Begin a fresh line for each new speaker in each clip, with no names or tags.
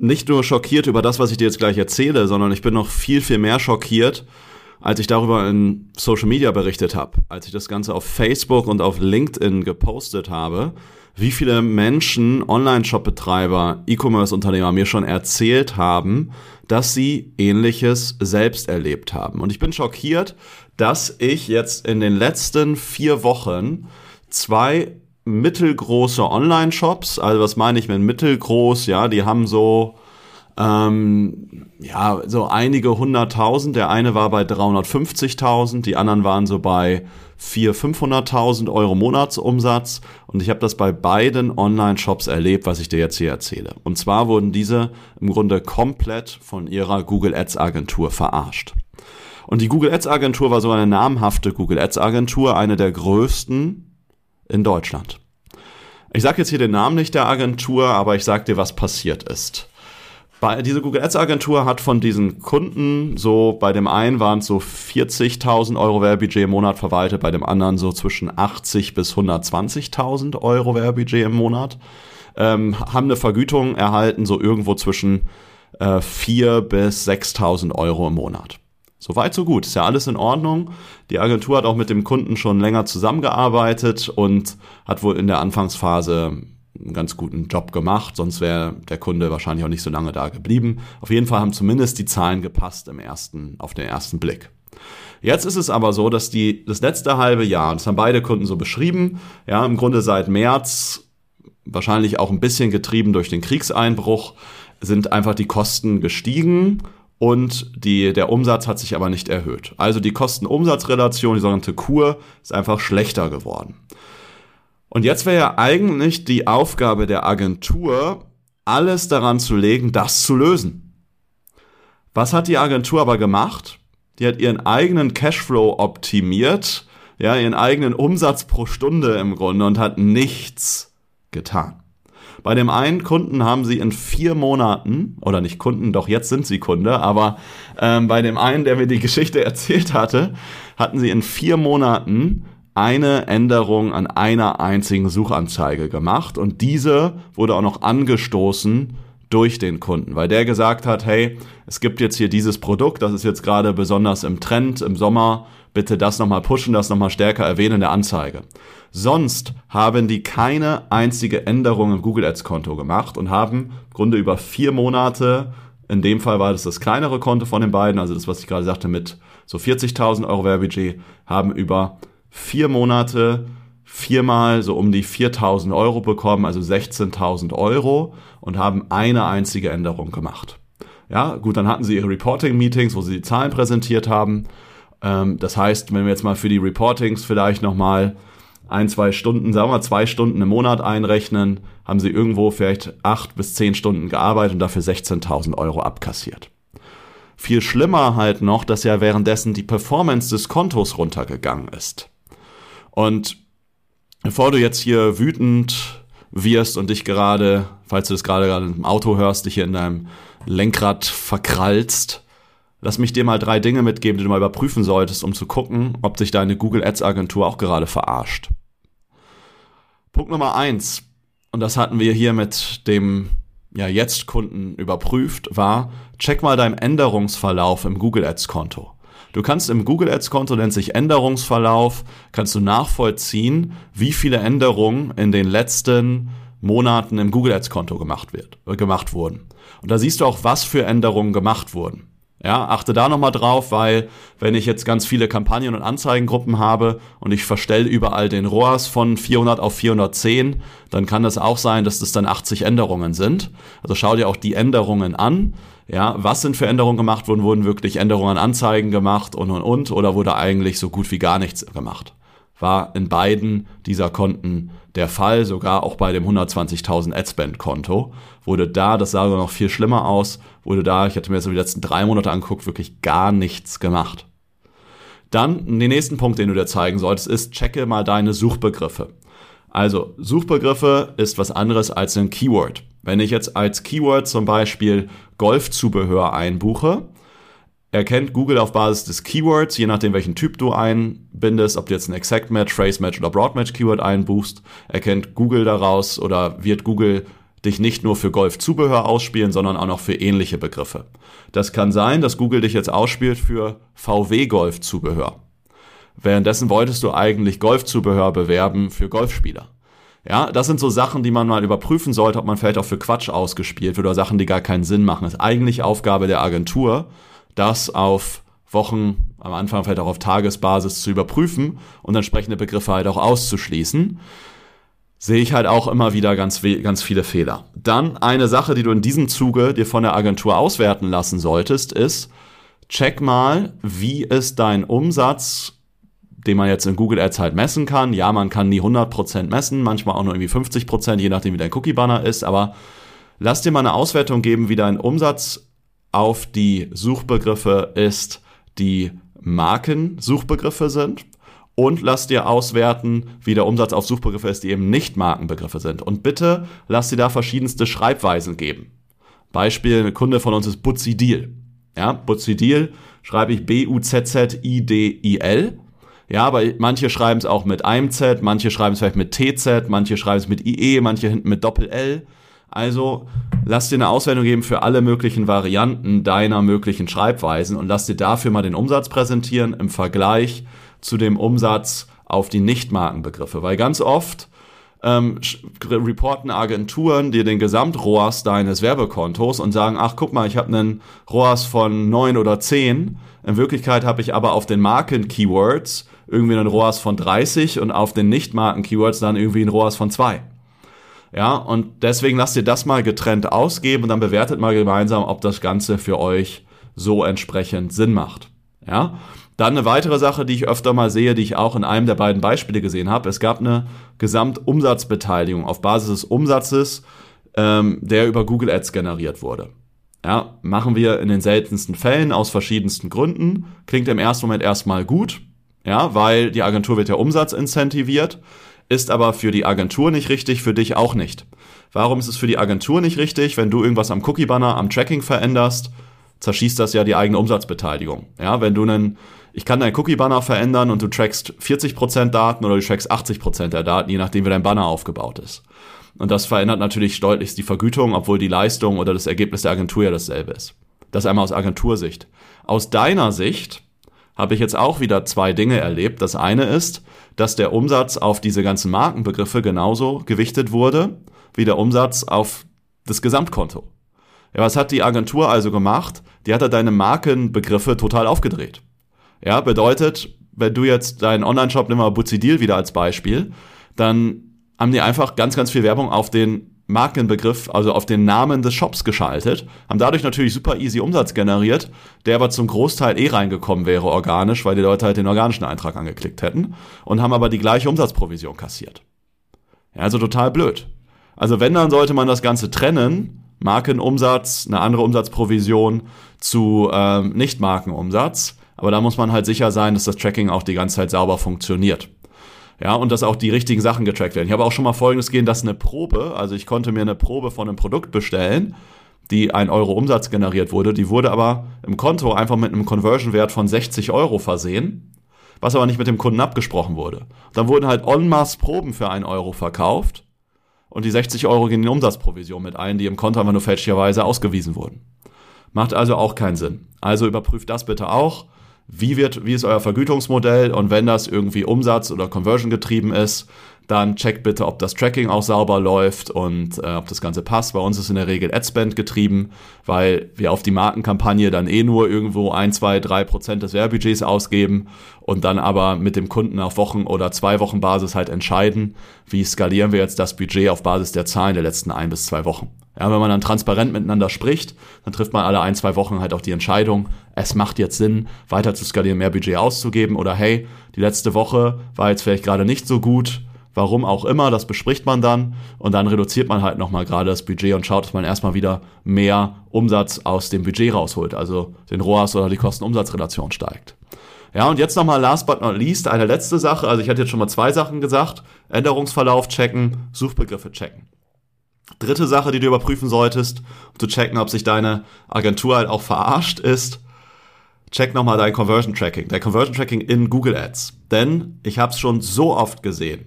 nicht nur schockiert über das, was ich dir jetzt gleich erzähle, sondern ich bin noch viel, viel mehr schockiert, als ich darüber in Social Media berichtet habe, als ich das Ganze auf Facebook und auf LinkedIn gepostet habe wie viele Menschen, Online-Shop-Betreiber, E-Commerce-Unternehmer mir schon erzählt haben, dass sie ähnliches selbst erlebt haben. Und ich bin schockiert, dass ich jetzt in den letzten vier Wochen zwei mittelgroße Online-Shops, also was meine ich mit mittelgroß, ja, die haben so ähm, ja, so einige hunderttausend. Der eine war bei 350.000, die anderen waren so bei 400.000, 500.000 Euro Monatsumsatz. Und ich habe das bei beiden Online-Shops erlebt, was ich dir jetzt hier erzähle. Und zwar wurden diese im Grunde komplett von ihrer Google Ads Agentur verarscht. Und die Google Ads Agentur war so eine namhafte Google Ads Agentur, eine der größten in Deutschland. Ich sage jetzt hier den Namen nicht der Agentur, aber ich sage dir, was passiert ist. Bei, diese Google Ads Agentur hat von diesen Kunden so, bei dem einen waren es so 40.000 Euro Werbebudget im Monat verwaltet, bei dem anderen so zwischen 80 bis 120.000 Euro Werbebudget im Monat, ähm, haben eine Vergütung erhalten, so irgendwo zwischen äh, 4.000 bis 6.000 Euro im Monat. Soweit, so gut. Ist ja alles in Ordnung. Die Agentur hat auch mit dem Kunden schon länger zusammengearbeitet und hat wohl in der Anfangsphase einen ganz guten Job gemacht, sonst wäre der Kunde wahrscheinlich auch nicht so lange da geblieben. Auf jeden Fall haben zumindest die Zahlen gepasst im ersten, auf den ersten Blick. Jetzt ist es aber so, dass die, das letzte halbe Jahr, das haben beide Kunden so beschrieben, ja, im Grunde seit März, wahrscheinlich auch ein bisschen getrieben durch den Kriegseinbruch, sind einfach die Kosten gestiegen und die, der Umsatz hat sich aber nicht erhöht. Also die Kosten-Umsatz-Relation, die sogenannte Kur, ist einfach schlechter geworden. Und jetzt wäre ja eigentlich die Aufgabe der Agentur, alles daran zu legen, das zu lösen. Was hat die Agentur aber gemacht? Die hat ihren eigenen Cashflow optimiert, ja, ihren eigenen Umsatz pro Stunde im Grunde und hat nichts getan. Bei dem einen Kunden haben sie in vier Monaten, oder nicht Kunden, doch jetzt sind sie Kunde, aber ähm, bei dem einen, der mir die Geschichte erzählt hatte, hatten sie in vier Monaten eine Änderung an einer einzigen Suchanzeige gemacht und diese wurde auch noch angestoßen durch den Kunden, weil der gesagt hat, hey, es gibt jetzt hier dieses Produkt, das ist jetzt gerade besonders im Trend im Sommer, bitte das nochmal pushen, das nochmal stärker erwähnen in der Anzeige. Sonst haben die keine einzige Änderung im Google Ads Konto gemacht und haben im Grunde über vier Monate, in dem Fall war das das kleinere Konto von den beiden, also das, was ich gerade sagte mit so 40.000 Euro Werbudget, haben über vier Monate viermal so um die 4000 Euro bekommen, also 16.000 Euro und haben eine einzige Änderung gemacht. Ja, gut, dann hatten sie ihre Reporting-Meetings, wo sie die Zahlen präsentiert haben. Ähm, das heißt, wenn wir jetzt mal für die Reportings vielleicht nochmal ein, zwei Stunden, sagen wir mal zwei Stunden im Monat einrechnen, haben sie irgendwo vielleicht acht bis zehn Stunden gearbeitet und dafür 16.000 Euro abkassiert. Viel schlimmer halt noch, dass ja währenddessen die Performance des Kontos runtergegangen ist. Und bevor du jetzt hier wütend wirst und dich gerade, falls du das gerade gerade im Auto hörst, dich hier in deinem Lenkrad verkrallst, lass mich dir mal drei Dinge mitgeben, die du mal überprüfen solltest, um zu gucken, ob dich deine Google Ads Agentur auch gerade verarscht. Punkt Nummer eins, und das hatten wir hier mit dem ja jetzt Kunden überprüft, war, check mal deinen Änderungsverlauf im Google Ads Konto. Du kannst im Google Ads Konto, nennt sich Änderungsverlauf, kannst du nachvollziehen, wie viele Änderungen in den letzten Monaten im Google Ads Konto gemacht wird, äh, gemacht wurden. Und da siehst du auch, was für Änderungen gemacht wurden. Ja, achte da nochmal drauf, weil wenn ich jetzt ganz viele Kampagnen und Anzeigengruppen habe und ich verstelle überall den ROAS von 400 auf 410, dann kann das auch sein, dass das dann 80 Änderungen sind. Also schau dir auch die Änderungen an. Ja, was sind für Änderungen gemacht worden? Wurden wirklich Änderungen an Anzeigen gemacht und und und oder wurde eigentlich so gut wie gar nichts gemacht? war in beiden dieser Konten der Fall, sogar auch bei dem 120.000 Adspend-Konto. Wurde da, das sah noch viel schlimmer aus, wurde da, ich hatte mir jetzt die letzten drei Monate angeguckt, wirklich gar nichts gemacht. Dann, den nächsten Punkt, den du dir zeigen solltest, ist, checke mal deine Suchbegriffe. Also, Suchbegriffe ist was anderes als ein Keyword. Wenn ich jetzt als Keyword zum Beispiel Golfzubehör einbuche, erkennt Google auf Basis des Keywords, je nachdem welchen Typ du einbindest, ob du jetzt ein Exact Match, Phrase Match oder Broad Match Keyword einbuchst, erkennt Google daraus oder wird Google dich nicht nur für Golfzubehör ausspielen, sondern auch noch für ähnliche Begriffe. Das kann sein, dass Google dich jetzt ausspielt für VW Golfzubehör. Währenddessen wolltest du eigentlich Golfzubehör bewerben für Golfspieler. Ja, das sind so Sachen, die man mal überprüfen sollte, ob man vielleicht auch für Quatsch ausgespielt wird oder Sachen, die gar keinen Sinn machen. Das ist eigentlich Aufgabe der Agentur, das auf Wochen, am Anfang vielleicht auch auf Tagesbasis zu überprüfen und entsprechende Begriffe halt auch auszuschließen. Sehe ich halt auch immer wieder ganz, ganz viele Fehler. Dann eine Sache, die du in diesem Zuge dir von der Agentur auswerten lassen solltest, ist, check mal, wie ist dein Umsatz, den man jetzt in Google Ads halt messen kann. Ja, man kann nie 100% messen, manchmal auch nur irgendwie 50%, je nachdem wie dein Cookie-Banner ist, aber lass dir mal eine Auswertung geben, wie dein Umsatz auf die Suchbegriffe ist, die Markensuchbegriffe sind und lass dir auswerten, wie der Umsatz auf Suchbegriffe ist, die eben nicht Markenbegriffe sind. Und bitte lass dir da verschiedenste Schreibweisen geben. Beispiel, ein Kunde von uns ist Butzi Deal. Ja, Butzi Deal schreibe ich B-U-Z-Z-I-D-I-L. Ja, aber manche schreiben es auch mit einem Z, manche schreiben es vielleicht mit TZ, manche schreiben es mit IE, manche hinten mit Doppel-L. Also lass dir eine Auswertung geben für alle möglichen Varianten deiner möglichen Schreibweisen und lass dir dafür mal den Umsatz präsentieren im Vergleich zu dem Umsatz auf die Nichtmarkenbegriffe. Weil ganz oft ähm, reporten Agenturen dir den Gesamt-ROAS deines Werbekontos und sagen, ach guck mal, ich habe einen ROAS von neun oder zehn. In Wirklichkeit habe ich aber auf den Marken-Keywords irgendwie einen ROAS von 30 und auf den Nicht-Marken-Keywords dann irgendwie einen ROAS von zwei. Ja, und deswegen lasst ihr das mal getrennt ausgeben und dann bewertet mal gemeinsam, ob das Ganze für euch so entsprechend Sinn macht. Ja, dann eine weitere Sache, die ich öfter mal sehe, die ich auch in einem der beiden Beispiele gesehen habe. Es gab eine Gesamtumsatzbeteiligung auf Basis des Umsatzes, ähm, der über Google Ads generiert wurde. Ja, machen wir in den seltensten Fällen aus verschiedensten Gründen. Klingt im ersten Moment erstmal gut, ja, weil die Agentur wird ja Umsatz incentiviert ist aber für die Agentur nicht richtig, für dich auch nicht. Warum ist es für die Agentur nicht richtig, wenn du irgendwas am Cookie-Banner, am Tracking veränderst, zerschießt das ja die eigene Umsatzbeteiligung. Ja, wenn du einen, ich kann deinen Cookie-Banner verändern und du trackst 40% Daten oder du trackst 80% der Daten, je nachdem wie dein Banner aufgebaut ist. Und das verändert natürlich deutlich die Vergütung, obwohl die Leistung oder das Ergebnis der Agentur ja dasselbe ist. Das einmal aus Agentursicht. Aus deiner Sicht habe ich jetzt auch wieder zwei Dinge erlebt. Das eine ist, dass der Umsatz auf diese ganzen Markenbegriffe genauso gewichtet wurde wie der Umsatz auf das Gesamtkonto. Ja, was hat die Agentur also gemacht? Die hat da deine Markenbegriffe total aufgedreht. Ja, bedeutet, wenn du jetzt deinen Online-Shop, nimm mal Buzidil wieder als Beispiel, dann haben die einfach ganz, ganz viel Werbung auf den Markenbegriff, also auf den Namen des Shops geschaltet, haben dadurch natürlich super easy Umsatz generiert, der aber zum Großteil eh reingekommen wäre organisch, weil die Leute halt den organischen Eintrag angeklickt hätten und haben aber die gleiche Umsatzprovision kassiert. Ja, also total blöd. Also wenn, dann sollte man das Ganze trennen, Markenumsatz, eine andere Umsatzprovision zu ähm, Nicht-Markenumsatz, aber da muss man halt sicher sein, dass das Tracking auch die ganze Zeit sauber funktioniert. Ja, und dass auch die richtigen Sachen getrackt werden. Ich habe auch schon mal folgendes gehen, dass eine Probe, also ich konnte mir eine Probe von einem Produkt bestellen, die ein Euro Umsatz generiert wurde, die wurde aber im Konto einfach mit einem Conversion-Wert von 60 Euro versehen, was aber nicht mit dem Kunden abgesprochen wurde. Dann wurden halt en masse Proben für einen Euro verkauft und die 60 Euro gehen in Umsatzprovision mit ein, die im Konto einfach nur fälschlicherweise ausgewiesen wurden. Macht also auch keinen Sinn. Also überprüft das bitte auch wie, wird, wie ist euer Vergütungsmodell? Und wenn das irgendwie Umsatz- oder Conversion getrieben ist, dann check bitte, ob das Tracking auch sauber läuft und äh, ob das Ganze passt. Bei uns ist in der Regel Adspend getrieben, weil wir auf die Markenkampagne dann eh nur irgendwo ein, zwei, drei Prozent des Werbebudgets ausgeben und dann aber mit dem Kunden auf Wochen- oder zwei Wochen Basis halt entscheiden, wie skalieren wir jetzt das Budget auf Basis der Zahlen der letzten ein bis zwei Wochen. Ja, wenn man dann transparent miteinander spricht, dann trifft man alle ein, zwei Wochen halt auch die Entscheidung, es macht jetzt Sinn, weiter zu skalieren, mehr Budget auszugeben oder hey, die letzte Woche war jetzt vielleicht gerade nicht so gut, Warum auch immer, das bespricht man dann und dann reduziert man halt nochmal gerade das Budget und schaut, dass man erstmal wieder mehr Umsatz aus dem Budget rausholt, also den ROAS oder die Kosten-Umsatz-Relation steigt. Ja, und jetzt nochmal last but not least eine letzte Sache. Also ich hatte jetzt schon mal zwei Sachen gesagt. Änderungsverlauf checken, Suchbegriffe checken. Dritte Sache, die du überprüfen solltest, um zu checken, ob sich deine Agentur halt auch verarscht ist, check nochmal dein Conversion Tracking, dein Conversion Tracking in Google Ads. Denn ich habe es schon so oft gesehen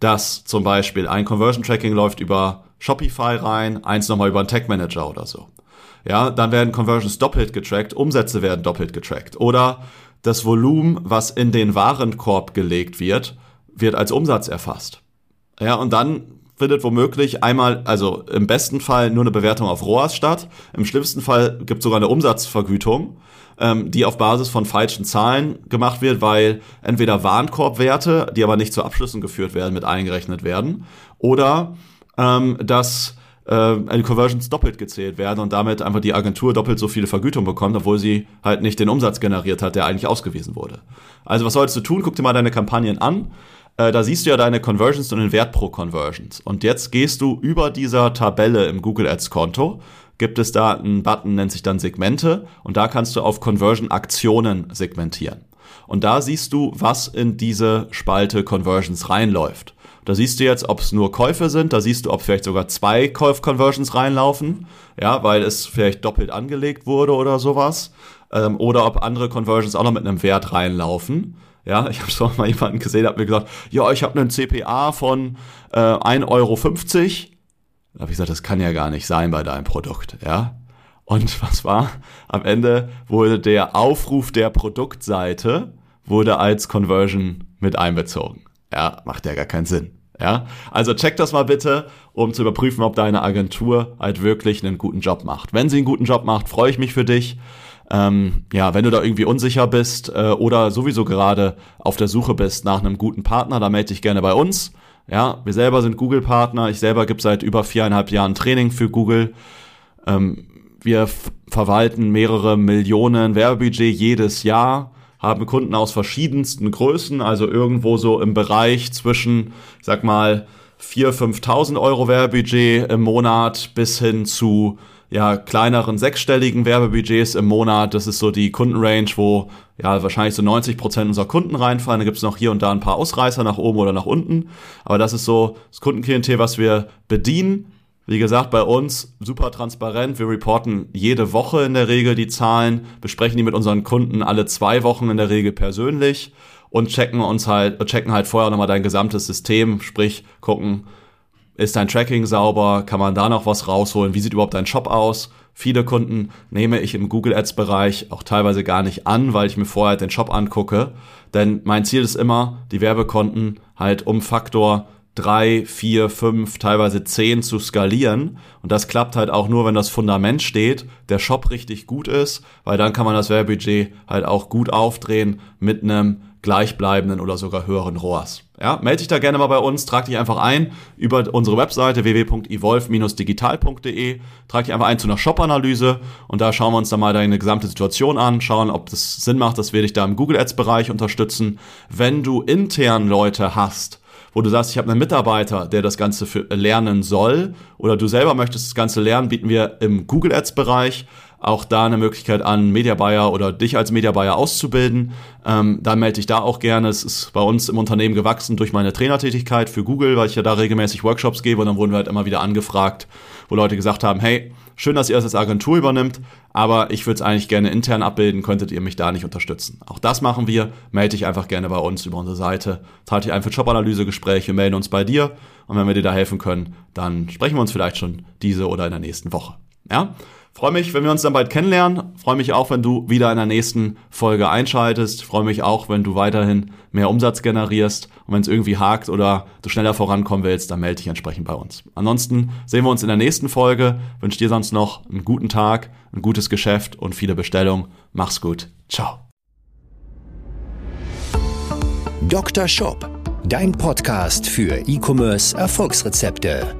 dass zum Beispiel ein Conversion Tracking läuft über Shopify rein, eins nochmal über einen Tag Manager oder so. Ja, dann werden Conversions doppelt getrackt, Umsätze werden doppelt getrackt. Oder das Volumen, was in den Warenkorb gelegt wird, wird als Umsatz erfasst. Ja, und dann findet womöglich einmal, also im besten Fall nur eine Bewertung auf ROAS statt. Im schlimmsten Fall gibt es sogar eine Umsatzvergütung ähm, die auf Basis von falschen Zahlen gemacht wird, weil entweder Warenkorbwerte, die aber nicht zu Abschlüssen geführt werden, mit eingerechnet werden, oder ähm, dass äh, Conversions doppelt gezählt werden und damit einfach die Agentur doppelt so viele Vergütung bekommt, obwohl sie halt nicht den Umsatz generiert hat, der eigentlich ausgewiesen wurde. Also was solltest du tun? Guck dir mal deine Kampagnen an. Äh, da siehst du ja deine Conversions und den Wert pro Conversions. Und jetzt gehst du über dieser Tabelle im Google Ads Konto gibt es da einen Button, nennt sich dann Segmente und da kannst du auf Conversion Aktionen segmentieren. Und da siehst du, was in diese Spalte Conversions reinläuft. Da siehst du jetzt, ob es nur Käufe sind, da siehst du, ob vielleicht sogar zwei Kauf-Conversions reinlaufen, ja, weil es vielleicht doppelt angelegt wurde oder sowas. Ähm, oder ob andere Conversions auch noch mit einem Wert reinlaufen. Ja, ich habe schon mal jemanden gesehen, der hat mir gesagt, ja, ich habe einen CPA von äh, 1,50 Euro da habe ich gesagt, das kann ja gar nicht sein bei deinem Produkt, ja. Und was war? Am Ende wurde der Aufruf der Produktseite wurde als Conversion mit einbezogen. Ja, macht ja gar keinen Sinn. Ja, also check das mal bitte, um zu überprüfen, ob deine Agentur halt wirklich einen guten Job macht. Wenn sie einen guten Job macht, freue ich mich für dich. Ähm, ja, wenn du da irgendwie unsicher bist äh, oder sowieso gerade auf der Suche bist nach einem guten Partner, dann melde dich gerne bei uns. Ja, wir selber sind Google-Partner. Ich selber gebe seit über viereinhalb Jahren Training für Google. Ähm, wir verwalten mehrere Millionen Werbebudget jedes Jahr, haben Kunden aus verschiedensten Größen, also irgendwo so im Bereich zwischen, ich sag mal, 4.000, 5.000 Euro Werbebudget im Monat bis hin zu ja, kleineren sechsstelligen Werbebudgets im Monat. Das ist so die Kundenrange, wo ja wahrscheinlich so 90 Prozent unserer Kunden reinfallen. Da gibt es noch hier und da ein paar Ausreißer nach oben oder nach unten. Aber das ist so das Kundenklientel, was wir bedienen. Wie gesagt, bei uns super transparent. Wir reporten jede Woche in der Regel die Zahlen, besprechen die mit unseren Kunden alle zwei Wochen in der Regel persönlich und checken uns halt, checken halt vorher nochmal dein gesamtes System, sprich gucken, ist dein Tracking sauber? Kann man da noch was rausholen? Wie sieht überhaupt dein Shop aus? Viele Kunden nehme ich im Google Ads Bereich auch teilweise gar nicht an, weil ich mir vorher den Shop angucke. Denn mein Ziel ist immer, die Werbekonten halt um Faktor drei, vier, fünf, teilweise zehn zu skalieren. Und das klappt halt auch nur, wenn das Fundament steht, der Shop richtig gut ist, weil dann kann man das Werbebudget halt auch gut aufdrehen mit einem gleichbleibenden oder sogar höheren ROAS. Ja, melde dich da gerne mal bei uns, trag dich einfach ein über unsere Webseite www.evolve-digital.de, trag dich einfach ein zu einer Shop-Analyse und da schauen wir uns dann mal deine gesamte Situation an, schauen, ob das Sinn macht, dass wir dich da im Google Ads-Bereich unterstützen. Wenn du intern Leute hast, wo du sagst, ich habe einen Mitarbeiter, der das Ganze für lernen soll, oder du selber möchtest das Ganze lernen, bieten wir im Google Ads Bereich auch da eine Möglichkeit an, Media Buyer oder dich als Media Buyer auszubilden. Ähm, dann melde dich da auch gerne. Es ist bei uns im Unternehmen gewachsen durch meine Trainertätigkeit für Google, weil ich ja da regelmäßig Workshops gebe und dann wurden wir halt immer wieder angefragt, wo Leute gesagt haben, hey, schön, dass ihr das als Agentur übernimmt, aber ich würde es eigentlich gerne intern abbilden, könntet ihr mich da nicht unterstützen. Auch das machen wir. Melde dich einfach gerne bei uns über unsere Seite. Trage dich ein für Jobanalysegespräche, melden uns bei dir und wenn wir dir da helfen können, dann sprechen wir uns vielleicht schon diese oder in der nächsten Woche. Ja? Freue mich, wenn wir uns dann bald kennenlernen. Freue mich auch, wenn du wieder in der nächsten Folge einschaltest. Freue mich auch, wenn du weiterhin mehr Umsatz generierst. Und wenn es irgendwie hakt oder du schneller vorankommen willst, dann melde dich entsprechend bei uns. Ansonsten sehen wir uns in der nächsten Folge. Wünsche dir sonst noch einen guten Tag, ein gutes Geschäft und viele Bestellungen. Mach's gut. Ciao.
Dr. Shop, dein Podcast für E-Commerce Erfolgsrezepte.